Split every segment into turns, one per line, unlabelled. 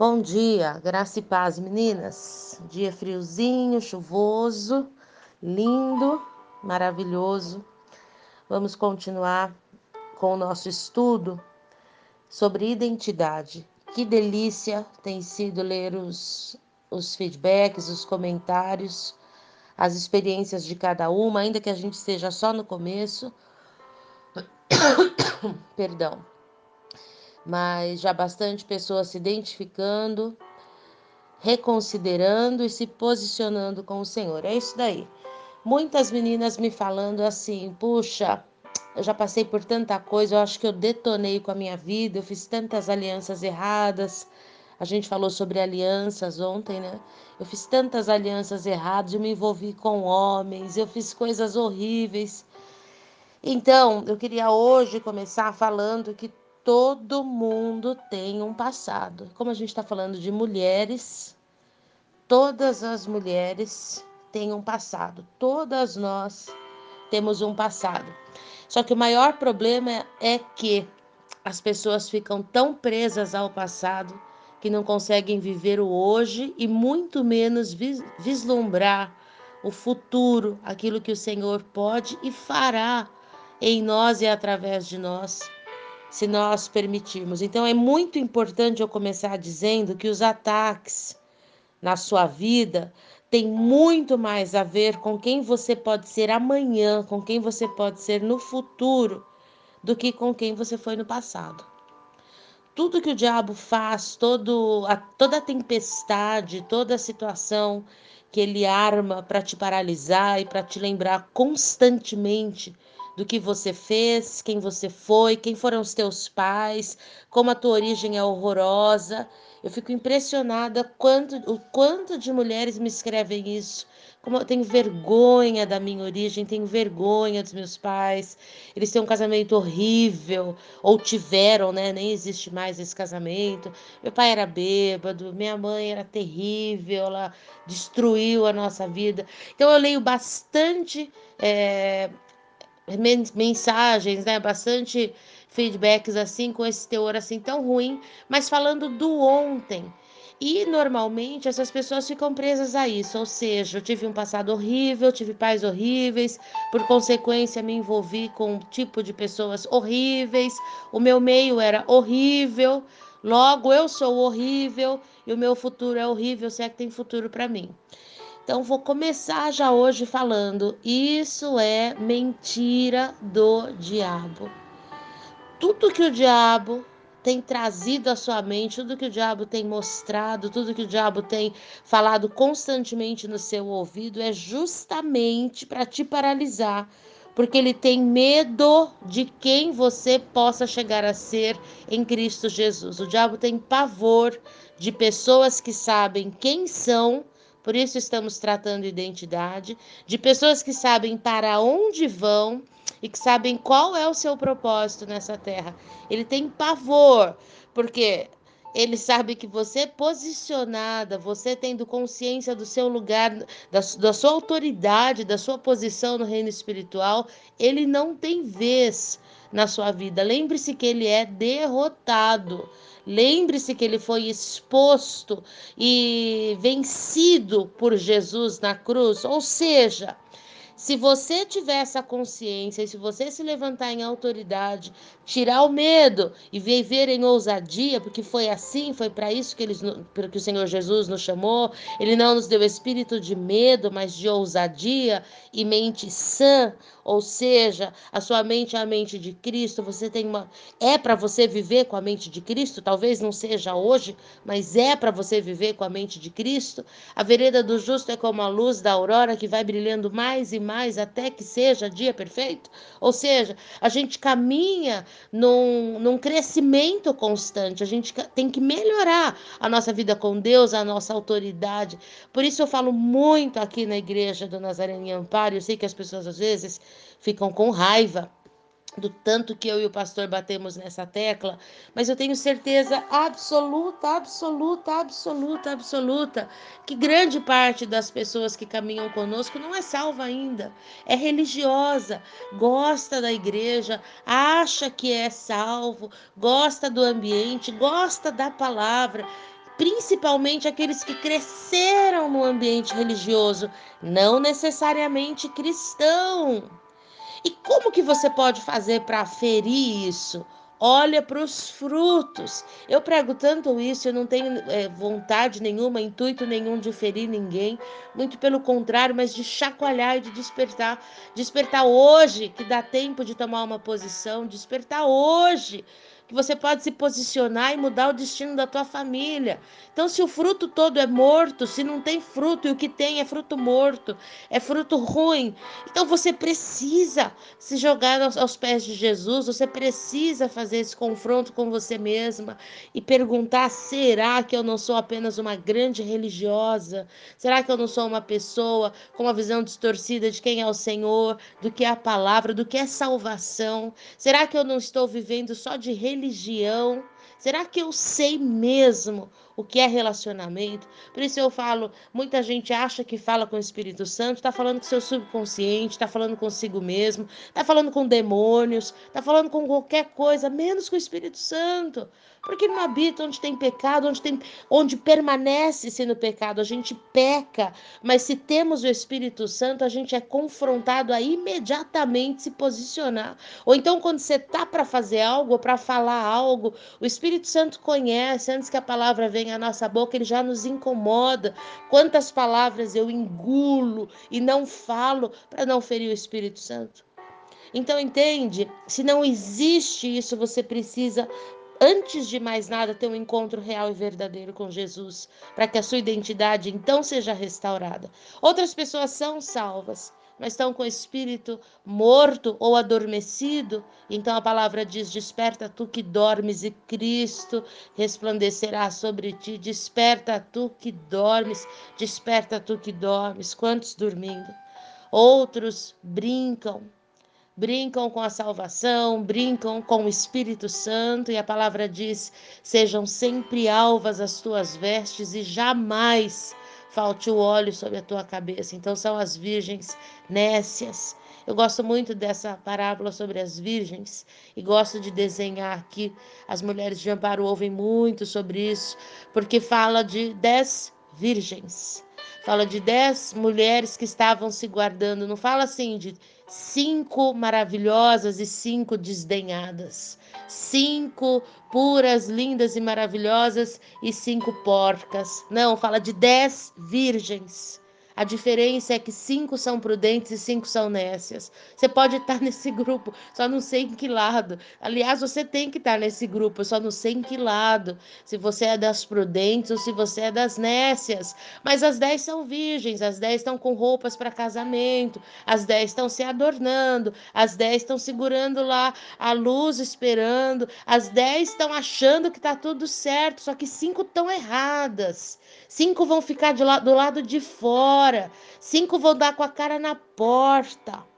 Bom dia, graça e paz, meninas. Dia friozinho, chuvoso, lindo, maravilhoso. Vamos continuar com o nosso estudo sobre identidade. Que delícia tem sido ler os, os feedbacks, os comentários, as experiências de cada uma, ainda que a gente esteja só no começo. Perdão mas já bastante pessoas se identificando, reconsiderando e se posicionando com o Senhor. É isso daí. Muitas meninas me falando assim: puxa, eu já passei por tanta coisa, eu acho que eu detonei com a minha vida, eu fiz tantas alianças erradas. A gente falou sobre alianças ontem, né? Eu fiz tantas alianças erradas, eu me envolvi com homens, eu fiz coisas horríveis. Então, eu queria hoje começar falando que todo mundo tem um passado. Como a gente está falando de mulheres, todas as mulheres têm um passado. Todas nós temos um passado. Só que o maior problema é que as pessoas ficam tão presas ao passado que não conseguem viver o hoje e muito menos vislumbrar o futuro, aquilo que o Senhor pode e fará em nós e através de nós se nós permitirmos. Então é muito importante eu começar dizendo que os ataques na sua vida têm muito mais a ver com quem você pode ser amanhã, com quem você pode ser no futuro, do que com quem você foi no passado. Tudo que o diabo faz, todo, a, toda a tempestade, toda a situação que ele arma para te paralisar e para te lembrar constantemente do que você fez, quem você foi, quem foram os teus pais, como a tua origem é horrorosa. Eu fico impressionada quanto, o quanto de mulheres me escrevem isso. Como eu tenho vergonha da minha origem, tenho vergonha dos meus pais. Eles têm um casamento horrível, ou tiveram, né? Nem existe mais esse casamento. Meu pai era bêbado, minha mãe era terrível, ela destruiu a nossa vida. Então eu leio bastante é, mensagens, né? Bastante feedbacks assim com esse teor assim tão ruim, mas falando do ontem. E normalmente essas pessoas ficam presas a isso, ou seja, eu tive um passado horrível, tive pais horríveis, por consequência me envolvi com um tipo de pessoas horríveis, o meu meio era horrível, logo eu sou horrível e o meu futuro é horrível, se é que tem futuro para mim. Então, vou começar já hoje falando: isso é mentira do diabo. Tudo que o diabo tem trazido à sua mente, tudo que o diabo tem mostrado, tudo que o diabo tem falado constantemente no seu ouvido é justamente para te paralisar, porque ele tem medo de quem você possa chegar a ser em Cristo Jesus. O diabo tem pavor de pessoas que sabem quem são por isso estamos tratando identidade de pessoas que sabem para onde vão e que sabem qual é o seu propósito nessa terra. Ele tem pavor, porque ele sabe que você posicionada, você tendo consciência do seu lugar, da, da sua autoridade, da sua posição no reino espiritual, ele não tem vez na sua vida. Lembre-se que ele é derrotado. Lembre-se que ele foi exposto e vencido por Jesus na cruz. Ou seja, se você tiver essa consciência, e se você se levantar em autoridade, tirar o medo e viver em ousadia, porque foi assim, foi para isso que, eles, que o Senhor Jesus nos chamou. Ele não nos deu espírito de medo, mas de ousadia e mente sã, ou seja, a sua mente é a mente de Cristo. Você tem uma é para você viver com a mente de Cristo, talvez não seja hoje, mas é para você viver com a mente de Cristo. A vereda do justo é como a luz da aurora que vai brilhando mais e mais até que seja dia perfeito. Ou seja, a gente caminha num, num crescimento constante, a gente tem que melhorar a nossa vida com Deus, a nossa autoridade. Por isso eu falo muito aqui na igreja do Nazareno Amparo. Eu sei que as pessoas às vezes ficam com raiva do tanto que eu e o pastor batemos nessa tecla, mas eu tenho certeza absoluta, absoluta, absoluta, absoluta que grande parte das pessoas que caminham conosco não é salva ainda, é religiosa, gosta da igreja, acha que é salvo, gosta do ambiente, gosta da palavra, principalmente aqueles que cresceram no ambiente religioso, não necessariamente cristão. E como que você pode fazer para ferir isso? olha para os frutos. Eu prego tanto isso, eu não tenho é, vontade nenhuma, intuito nenhum de ferir ninguém, muito pelo contrário, mas de chacoalhar e de despertar. Despertar hoje, que dá tempo de tomar uma posição, despertar hoje que você pode se posicionar e mudar o destino da tua família. Então, se o fruto todo é morto, se não tem fruto e o que tem é fruto morto, é fruto ruim, então você precisa se jogar aos, aos pés de Jesus, você precisa fazer esse confronto com você mesma e perguntar: será que eu não sou apenas uma grande religiosa? Será que eu não sou uma pessoa com uma visão distorcida de quem é o Senhor, do que é a palavra, do que é salvação? Será que eu não estou vivendo só de religião? Religião? Será que eu sei mesmo o que é relacionamento? Por isso eu falo, muita gente acha que fala com o Espírito Santo, está falando com seu subconsciente, está falando consigo mesmo, está falando com demônios, está falando com qualquer coisa, menos com o Espírito Santo. Porque não habita onde tem pecado, onde, tem, onde permanece sendo pecado. A gente peca, mas se temos o Espírito Santo, a gente é confrontado a imediatamente se posicionar. Ou então, quando você tá para fazer algo, para falar algo, o Espírito Santo conhece, antes que a palavra venha à nossa boca, ele já nos incomoda. Quantas palavras eu engulo e não falo para não ferir o Espírito Santo? Então, entende? Se não existe isso, você precisa antes de mais nada, ter um encontro real e verdadeiro com Jesus, para que a sua identidade então seja restaurada. Outras pessoas são salvas, mas estão com o espírito morto ou adormecido. Então a palavra diz: Desperta tu que dormes, e Cristo resplandecerá sobre ti. Desperta tu que dormes, desperta tu que dormes. Quantos dormindo? Outros brincam, brincam com a salvação, brincam com o Espírito Santo, e a palavra diz: sejam sempre alvas as tuas vestes e jamais falte o óleo sobre a tua cabeça. Então são as virgens nécias. Eu gosto muito dessa parábola sobre as virgens e gosto de desenhar aqui. As mulheres de Amparo ouvem muito sobre isso, porque fala de dez virgens. Fala de dez mulheres que estavam se guardando. Não fala assim de cinco maravilhosas e cinco desdenhadas, cinco puras, lindas e maravilhosas e cinco porcas. Não, fala de dez virgens a diferença é que cinco são prudentes e cinco são nécias. Você pode estar nesse grupo, só não sei em que lado. Aliás, você tem que estar nesse grupo, só não sei em que lado. Se você é das prudentes ou se você é das nécias. Mas as dez são virgens, as dez estão com roupas para casamento, as dez estão se adornando, as dez estão segurando lá a luz, esperando, as dez estão achando que está tudo certo, só que cinco estão erradas. Cinco vão ficar la do lado de fora. Cinco vão dar com a cara na porta.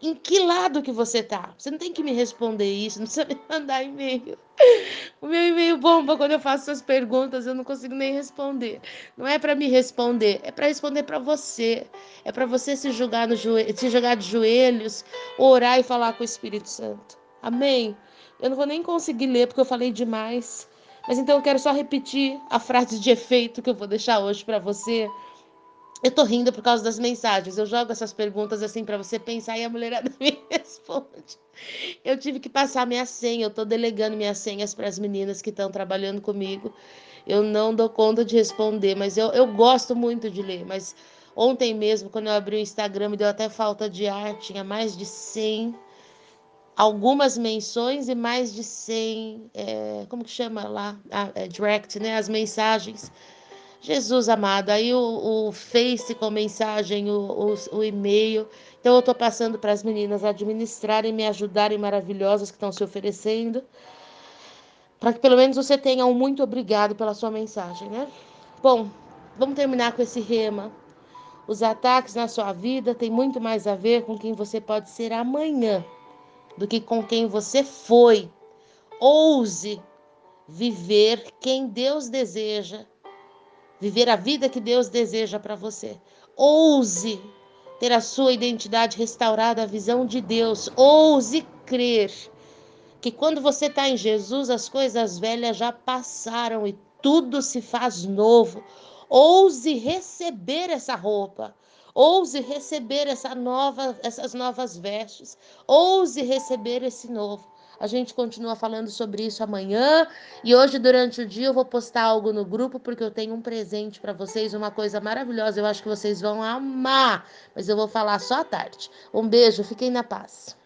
Em que lado que você tá? Você não tem que me responder isso, não precisa me mandar e-mail. O meu e-mail bomba quando eu faço essas perguntas, eu não consigo nem responder. Não é para me responder, é para responder para você. É para você se jogar no joelho, se jogar de joelhos, orar e falar com o Espírito Santo. Amém. Eu não vou nem conseguir ler porque eu falei demais. Mas então eu quero só repetir a frase de efeito que eu vou deixar hoje para você. Eu tô rindo por causa das mensagens. Eu jogo essas perguntas assim para você pensar e a mulherada me responde. Eu tive que passar minha senha, eu tô delegando minhas senhas para as meninas que estão trabalhando comigo. Eu não dou conta de responder, mas eu, eu gosto muito de ler. Mas ontem mesmo, quando eu abri o Instagram, me deu até falta de ar, tinha mais de 100 algumas menções e mais de 100, é, como que chama lá? Ah, é direct, né? As mensagens. Jesus amado, aí o, o Face com mensagem, o, o, o e-mail. Então eu estou passando para as meninas administrarem, me ajudarem maravilhosas que estão se oferecendo. Para que pelo menos você tenha um muito obrigado pela sua mensagem, né? Bom, vamos terminar com esse rema. Os ataques na sua vida têm muito mais a ver com quem você pode ser amanhã do que com quem você foi. Ouse viver quem Deus deseja, viver a vida que Deus deseja para você. Ouse ter a sua identidade restaurada, a visão de Deus. Ouse crer que quando você está em Jesus, as coisas velhas já passaram e tudo se faz novo. Ouse receber essa roupa. Ouse receber essa nova, essas novas vestes. Ouse receber esse novo. A gente continua falando sobre isso amanhã e hoje durante o dia eu vou postar algo no grupo porque eu tenho um presente para vocês, uma coisa maravilhosa. Eu acho que vocês vão amar, mas eu vou falar só à tarde. Um beijo, fiquem na paz.